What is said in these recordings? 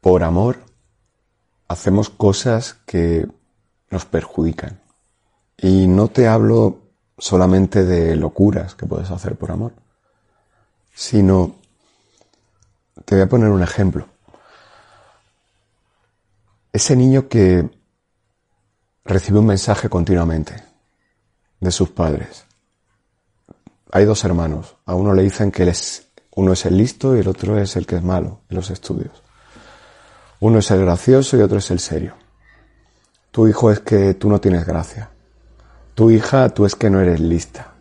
por amor hacemos cosas que nos perjudican. Y no te hablo solamente de locuras que puedes hacer por amor, sino te voy a poner un ejemplo. Ese niño que recibe un mensaje continuamente de sus padres. Hay dos hermanos. A uno le dicen que uno es el listo y el otro es el que es malo en los estudios. Uno es el gracioso y otro es el serio. Tu hijo es que tú no tienes gracia. Tu hija, tú es que no eres lista.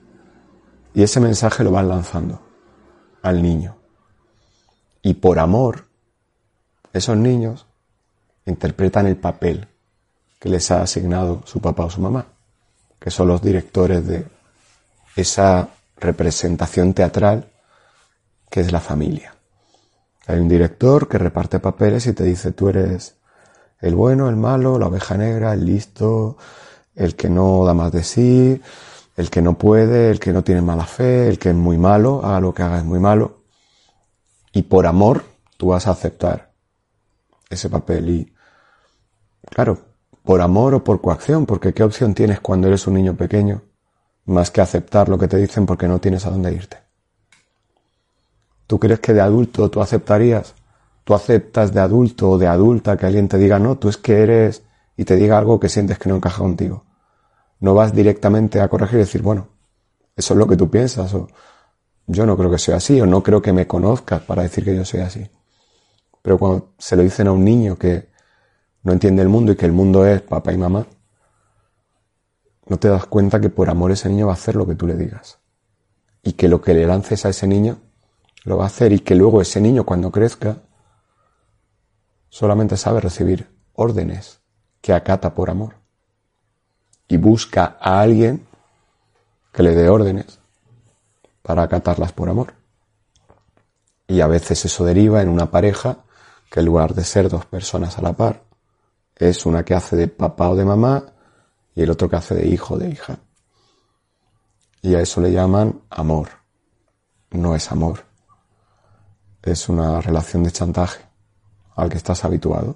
Y ese mensaje lo van lanzando al niño. Y por amor, esos niños interpretan el papel que les ha asignado su papá o su mamá, que son los directores de esa representación teatral que es la familia. Hay un director que reparte papeles y te dice tú eres el bueno, el malo, la oveja negra, el listo, el que no da más de sí, el que no puede, el que no tiene mala fe, el que es muy malo, haga lo que haga es muy malo. Y por amor tú vas a aceptar ese papel. Y claro, por amor o por coacción, porque ¿qué opción tienes cuando eres un niño pequeño más que aceptar lo que te dicen porque no tienes a dónde irte? ¿Tú crees que de adulto tú aceptarías? ¿Tú aceptas de adulto o de adulta que alguien te diga no, tú es que eres y te diga algo que sientes que no encaja contigo? No vas directamente a corregir y decir, bueno, eso es lo que tú piensas o yo no creo que sea así o no creo que me conozcas para decir que yo soy así. Pero cuando se lo dicen a un niño que no entiende el mundo y que el mundo es papá y mamá, no te das cuenta que por amor ese niño va a hacer lo que tú le digas. Y que lo que le lances a ese niño lo va a hacer y que luego ese niño cuando crezca solamente sabe recibir órdenes que acata por amor. Y busca a alguien que le dé órdenes para acatarlas por amor. Y a veces eso deriva en una pareja que en lugar de ser dos personas a la par, es una que hace de papá o de mamá y el otro que hace de hijo o de hija. Y a eso le llaman amor. No es amor. Es una relación de chantaje al que estás habituado.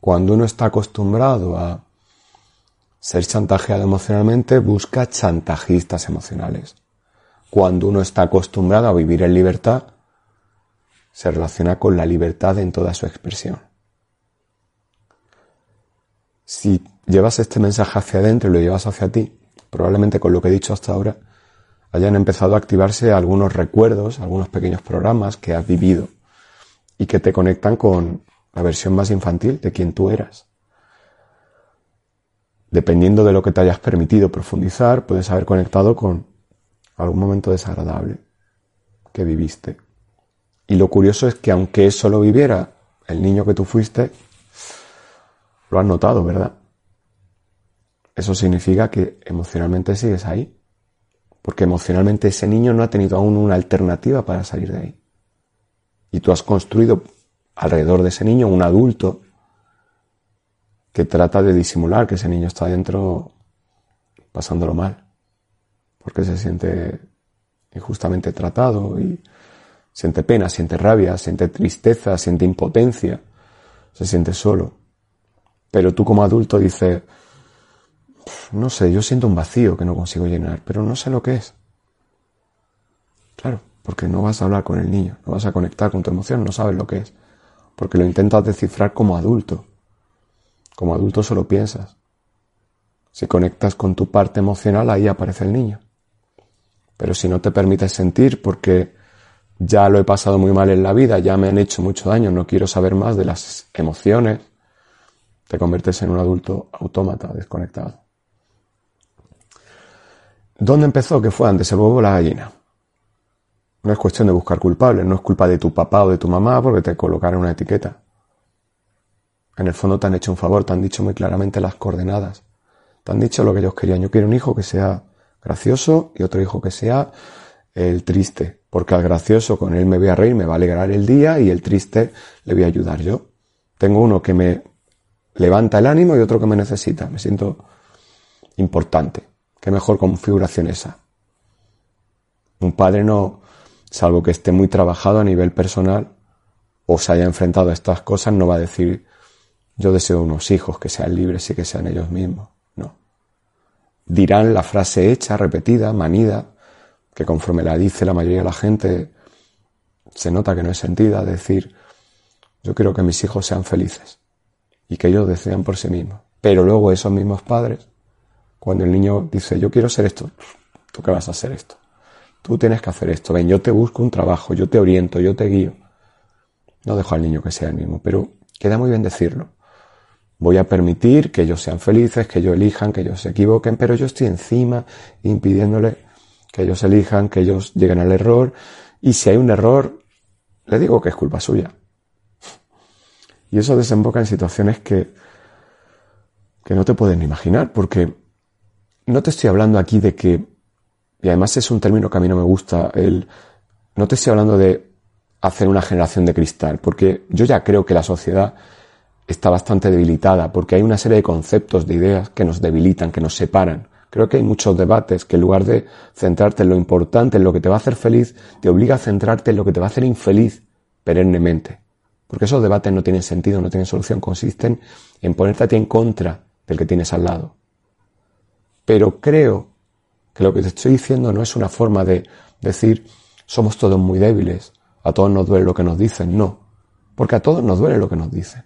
Cuando uno está acostumbrado a ser chantajeado emocionalmente, busca chantajistas emocionales. Cuando uno está acostumbrado a vivir en libertad, se relaciona con la libertad en toda su expresión si llevas este mensaje hacia adentro y lo llevas hacia ti, probablemente con lo que he dicho hasta ahora, hayan empezado a activarse algunos recuerdos, algunos pequeños programas que has vivido y que te conectan con la versión más infantil de quien tú eras. Dependiendo de lo que te hayas permitido profundizar, puedes haber conectado con algún momento desagradable que viviste. Y lo curioso es que aunque eso lo viviera el niño que tú fuiste, lo has notado, ¿verdad? Eso significa que emocionalmente sigues ahí. Porque emocionalmente ese niño no ha tenido aún una alternativa para salir de ahí. Y tú has construido alrededor de ese niño un adulto que trata de disimular que ese niño está dentro pasándolo mal. Porque se siente injustamente tratado y siente pena, siente rabia, siente tristeza, siente impotencia, se siente solo. Pero tú como adulto dices, no sé, yo siento un vacío que no consigo llenar, pero no sé lo que es. Claro, porque no vas a hablar con el niño, no vas a conectar con tu emoción, no sabes lo que es. Porque lo intentas descifrar como adulto. Como adulto solo piensas. Si conectas con tu parte emocional, ahí aparece el niño. Pero si no te permites sentir porque ya lo he pasado muy mal en la vida, ya me han hecho mucho daño, no quiero saber más de las emociones, te conviertes en un adulto autómata, desconectado. ¿Dónde empezó? ¿Qué fue antes el huevo o la gallina? No es cuestión de buscar culpables, no es culpa de tu papá o de tu mamá porque te colocaron una etiqueta. En el fondo te han hecho un favor, te han dicho muy claramente las coordenadas. Te han dicho lo que ellos querían. Yo quiero un hijo que sea gracioso y otro hijo que sea el triste. Porque al gracioso con él me voy a reír, me va a alegrar el día y el triste le voy a ayudar yo. Tengo uno que me levanta el ánimo y otro que me necesita. Me siento importante. Qué mejor configuración esa. Un padre no, salvo que esté muy trabajado a nivel personal, o se haya enfrentado a estas cosas no va a decir yo deseo unos hijos que sean libres y que sean ellos mismos. No. Dirán la frase hecha, repetida, manida, que conforme la dice la mayoría de la gente se nota que no es sentida, decir yo quiero que mis hijos sean felices y que ellos desean por sí mismos. Pero luego esos mismos padres, cuando el niño dice yo quiero ser esto, ¿tú qué vas a hacer esto? Tú tienes que hacer esto, ven, yo te busco un trabajo, yo te oriento, yo te guío. No dejo al niño que sea el mismo, pero queda muy bien decirlo. Voy a permitir que ellos sean felices, que ellos elijan, que ellos se equivoquen, pero yo estoy encima impidiéndole que ellos elijan, que ellos lleguen al error. Y si hay un error, le digo que es culpa suya. Y eso desemboca en situaciones que, que no te pueden imaginar, porque no te estoy hablando aquí de que, y además es un término que a mí no me gusta, el, no te estoy hablando de hacer una generación de cristal, porque yo ya creo que la sociedad está bastante debilitada, porque hay una serie de conceptos, de ideas que nos debilitan, que nos separan. Creo que hay muchos debates que en lugar de centrarte en lo importante, en lo que te va a hacer feliz, te obliga a centrarte en lo que te va a hacer infeliz perennemente. Porque esos debates no tienen sentido, no tienen solución, consisten en ponerte a ti en contra del que tienes al lado. Pero creo que lo que te estoy diciendo no es una forma de decir somos todos muy débiles, a todos nos duele lo que nos dicen, no, porque a todos nos duele lo que nos dicen.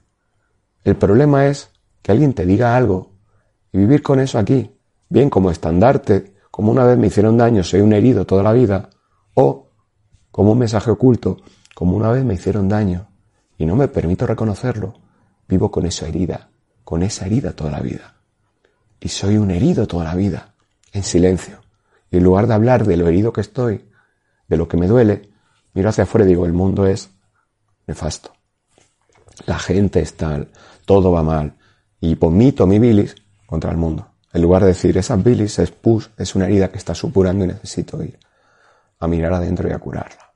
El problema es que alguien te diga algo y vivir con eso aquí, bien como estandarte, como una vez me hicieron daño, soy un herido toda la vida, o como un mensaje oculto, como una vez me hicieron daño y no me permito reconocerlo, vivo con esa herida, con esa herida toda la vida. Y soy un herido toda la vida, en silencio. Y en lugar de hablar de lo herido que estoy, de lo que me duele, miro hacia afuera y digo, el mundo es nefasto. La gente es tal, todo va mal. Y vomito mi bilis contra el mundo. En lugar de decir, esa bilis es pus, es una herida que está supurando y necesito ir a mirar adentro y a curarla.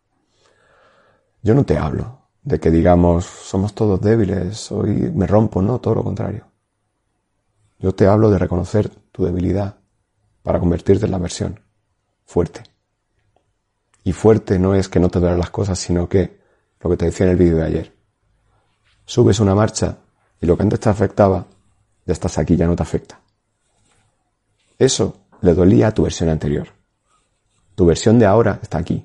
Yo no te hablo de que digamos, somos todos débiles, hoy me rompo, no, todo lo contrario. Yo te hablo de reconocer tu debilidad para convertirte en la versión fuerte. Y fuerte no es que no te duelan las cosas, sino que, lo que te decía en el vídeo de ayer, subes una marcha y lo que antes te afectaba, ya estás aquí, ya no te afecta. Eso le dolía a tu versión anterior. Tu versión de ahora está aquí.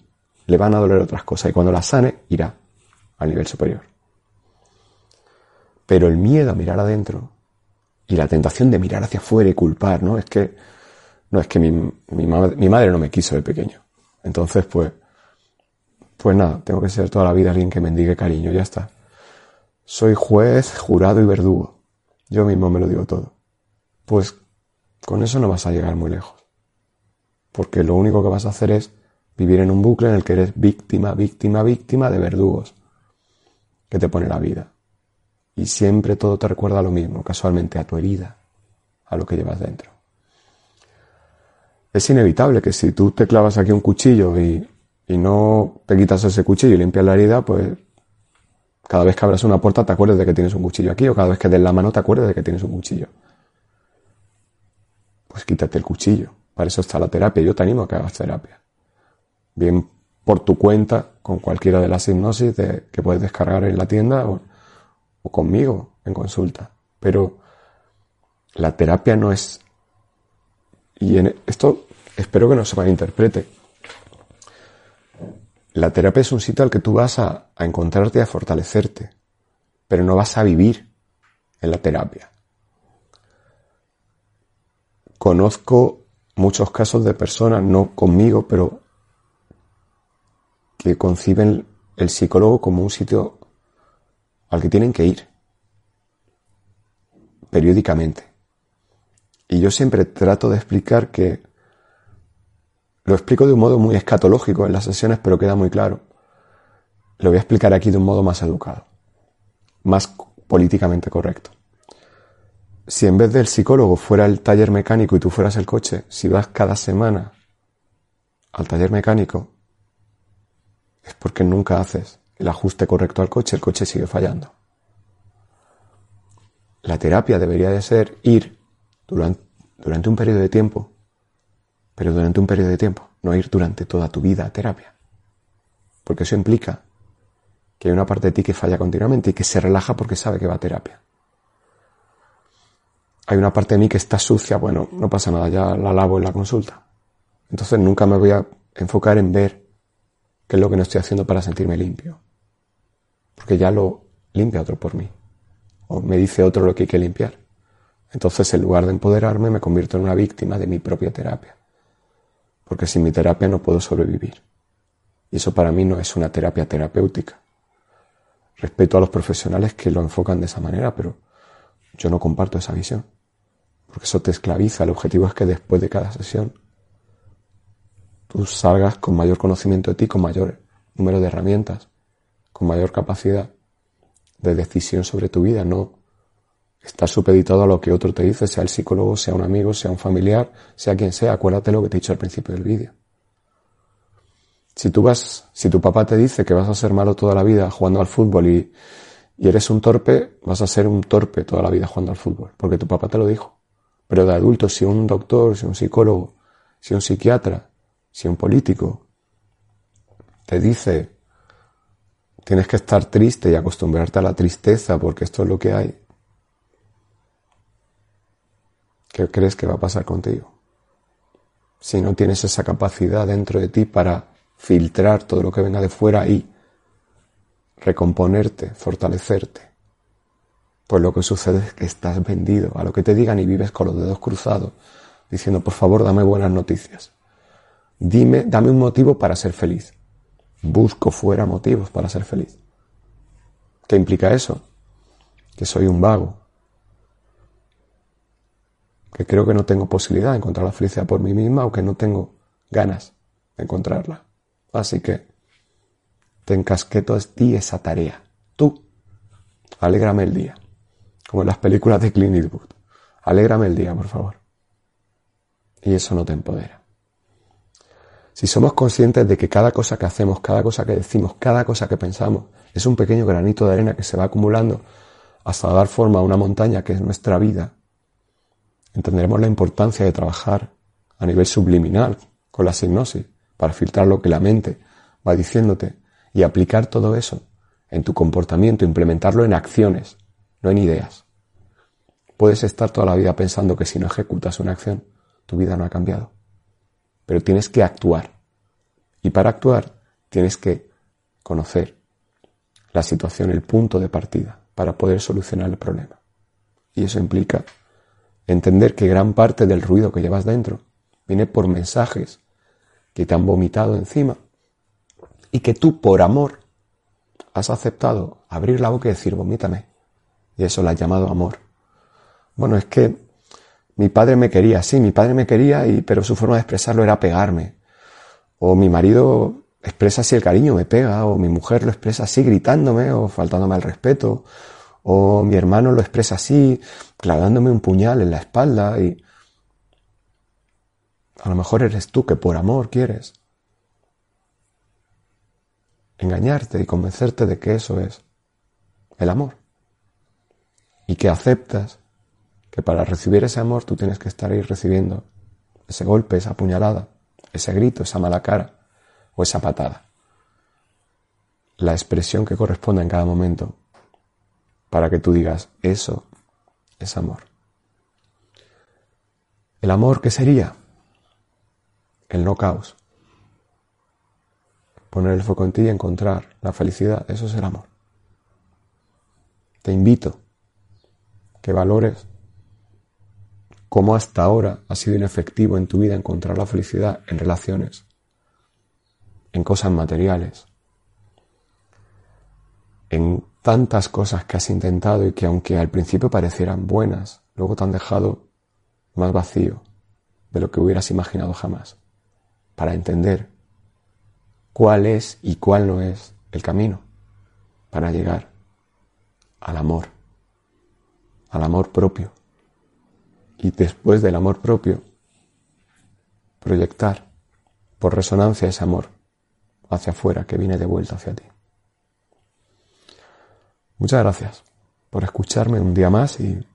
Le van a doler otras cosas y cuando la sane, irá al nivel superior. Pero el miedo a mirar adentro y la tentación de mirar hacia afuera y culpar, ¿no? Es que, no, es que mi, mi, madre no me quiso de pequeño. Entonces, pues, pues nada, tengo que ser toda la vida alguien que mendigue cariño, ya está. Soy juez, jurado y verdugo. Yo mismo me lo digo todo. Pues con eso no vas a llegar muy lejos. Porque lo único que vas a hacer es vivir en un bucle en el que eres víctima, víctima, víctima de verdugos que te pone la vida. Y siempre todo te recuerda a lo mismo, casualmente a tu herida, a lo que llevas dentro. Es inevitable que si tú te clavas aquí un cuchillo y, y no te quitas ese cuchillo y limpias la herida, pues cada vez que abras una puerta te acuerdes de que tienes un cuchillo aquí o cada vez que des la mano te acuerdes de que tienes un cuchillo. Pues quítate el cuchillo. Para eso está la terapia. Yo te animo a que hagas terapia. Bien por tu cuenta, con cualquiera de las hipnosis que puedes descargar en la tienda o conmigo en consulta. Pero la terapia no es... Y en esto espero que no se malinterprete la terapia es un sitio al que tú vas a, encontrarte y a fortalecerte, pero no vas a vivir en la terapia. Conozco muchos casos de personas, no conmigo, pero que conciben el psicólogo como un sitio al que tienen que ir periódicamente. Y yo siempre trato de explicar que lo explico de un modo muy escatológico en las sesiones, pero queda muy claro. Lo voy a explicar aquí de un modo más educado, más políticamente correcto. Si en vez del psicólogo fuera el taller mecánico y tú fueras el coche, si vas cada semana al taller mecánico, es porque nunca haces el ajuste correcto al coche, el coche sigue fallando. La terapia debería de ser ir durante, durante un periodo de tiempo pero durante un periodo de tiempo, no ir durante toda tu vida a terapia. Porque eso implica que hay una parte de ti que falla continuamente y que se relaja porque sabe que va a terapia. Hay una parte de mí que está sucia, bueno, no pasa nada, ya la lavo en la consulta. Entonces nunca me voy a enfocar en ver qué es lo que no estoy haciendo para sentirme limpio. Porque ya lo limpia otro por mí. O me dice otro lo que hay que limpiar. Entonces, en lugar de empoderarme, me convierto en una víctima de mi propia terapia. Porque sin mi terapia no puedo sobrevivir. Y eso para mí no es una terapia terapéutica. Respeto a los profesionales que lo enfocan de esa manera, pero yo no comparto esa visión. Porque eso te esclaviza. El objetivo es que después de cada sesión tú salgas con mayor conocimiento de ti, con mayor número de herramientas, con mayor capacidad de decisión sobre tu vida, no estar supeditado a lo que otro te dice, sea el psicólogo, sea un amigo, sea un familiar, sea quien sea. Acuérdate lo que te he dicho al principio del vídeo. Si tú vas, si tu papá te dice que vas a ser malo toda la vida jugando al fútbol y, eres un torpe, vas a ser un torpe toda la vida jugando al fútbol, porque tu papá te lo dijo. Pero de adulto, si un doctor, si un psicólogo, si un psiquiatra, si un político te dice tienes que estar triste y acostumbrarte a la tristeza porque esto es lo que hay, ¿qué crees que va a pasar contigo? Si no tienes esa capacidad dentro de ti para filtrar todo lo que venga de fuera y recomponerte, fortalecerte, pues lo que sucede es que estás vendido a lo que te digan y vives con los dedos cruzados, diciendo, por favor, dame buenas noticias. Dime, dame un motivo para ser feliz. Busco fuera motivos para ser feliz. ¿Qué implica eso? Que soy un vago. Que creo que no tengo posibilidad de encontrar la felicidad por mí misma o que no tengo ganas de encontrarla. Así que te encasqueto a ti esa tarea. Tú, alégrame el día. Como en las películas de Clint Eastwood. Alégrame el día, por favor. Y eso no te empodera. Si somos conscientes de que cada cosa que hacemos, cada cosa que decimos, cada cosa que pensamos es un pequeño granito de arena que se va acumulando hasta dar forma a una montaña que es nuestra vida, entenderemos la importancia de trabajar a nivel subliminal con la hipnosis para filtrar lo que la mente va diciéndote y aplicar todo eso en tu comportamiento, implementarlo en acciones, no en ideas. Puedes estar toda la vida pensando que si no ejecutas una acción, tu vida no ha cambiado pero tienes que actuar. Y para actuar tienes que conocer la situación, el punto de partida, para poder solucionar el problema. Y eso implica entender que gran parte del ruido que llevas dentro viene por mensajes que te han vomitado encima y que tú por amor has aceptado abrir la boca y decir vomítame. Y eso lo has llamado amor. Bueno, es que mi padre me quería, sí, mi padre me quería, y, pero su forma de expresarlo era pegarme. O mi marido expresa así el cariño, me pega, o mi mujer lo expresa así gritándome o faltándome al respeto, o mi hermano lo expresa así clavándome un puñal en la espalda y a lo mejor eres tú que por amor quieres engañarte y convencerte de que eso es el amor y que aceptas que para recibir ese amor tú tienes que estar ahí recibiendo ese golpe, esa puñalada, ese grito, esa mala cara o esa patada. La expresión que corresponde en cada momento para que tú digas, eso es amor. ¿El amor qué sería? El no caos. Poner el foco en ti y encontrar la felicidad, eso es el amor. Te invito que valores cómo hasta ahora ha sido inefectivo en tu vida encontrar la felicidad en relaciones, en cosas materiales, en tantas cosas que has intentado y que aunque al principio parecieran buenas, luego te han dejado más vacío de lo que hubieras imaginado jamás, para entender cuál es y cuál no es el camino para llegar al amor, al amor propio y después del amor propio, proyectar por resonancia ese amor hacia afuera que viene de vuelta hacia ti. Muchas gracias por escucharme un día más y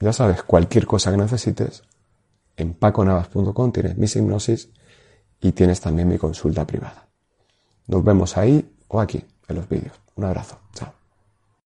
ya sabes, cualquier cosa que necesites, en paconavas.com tienes mis hipnosis y tienes también mi consulta privada. Nos vemos ahí o aquí, en los vídeos. Un abrazo. Chao.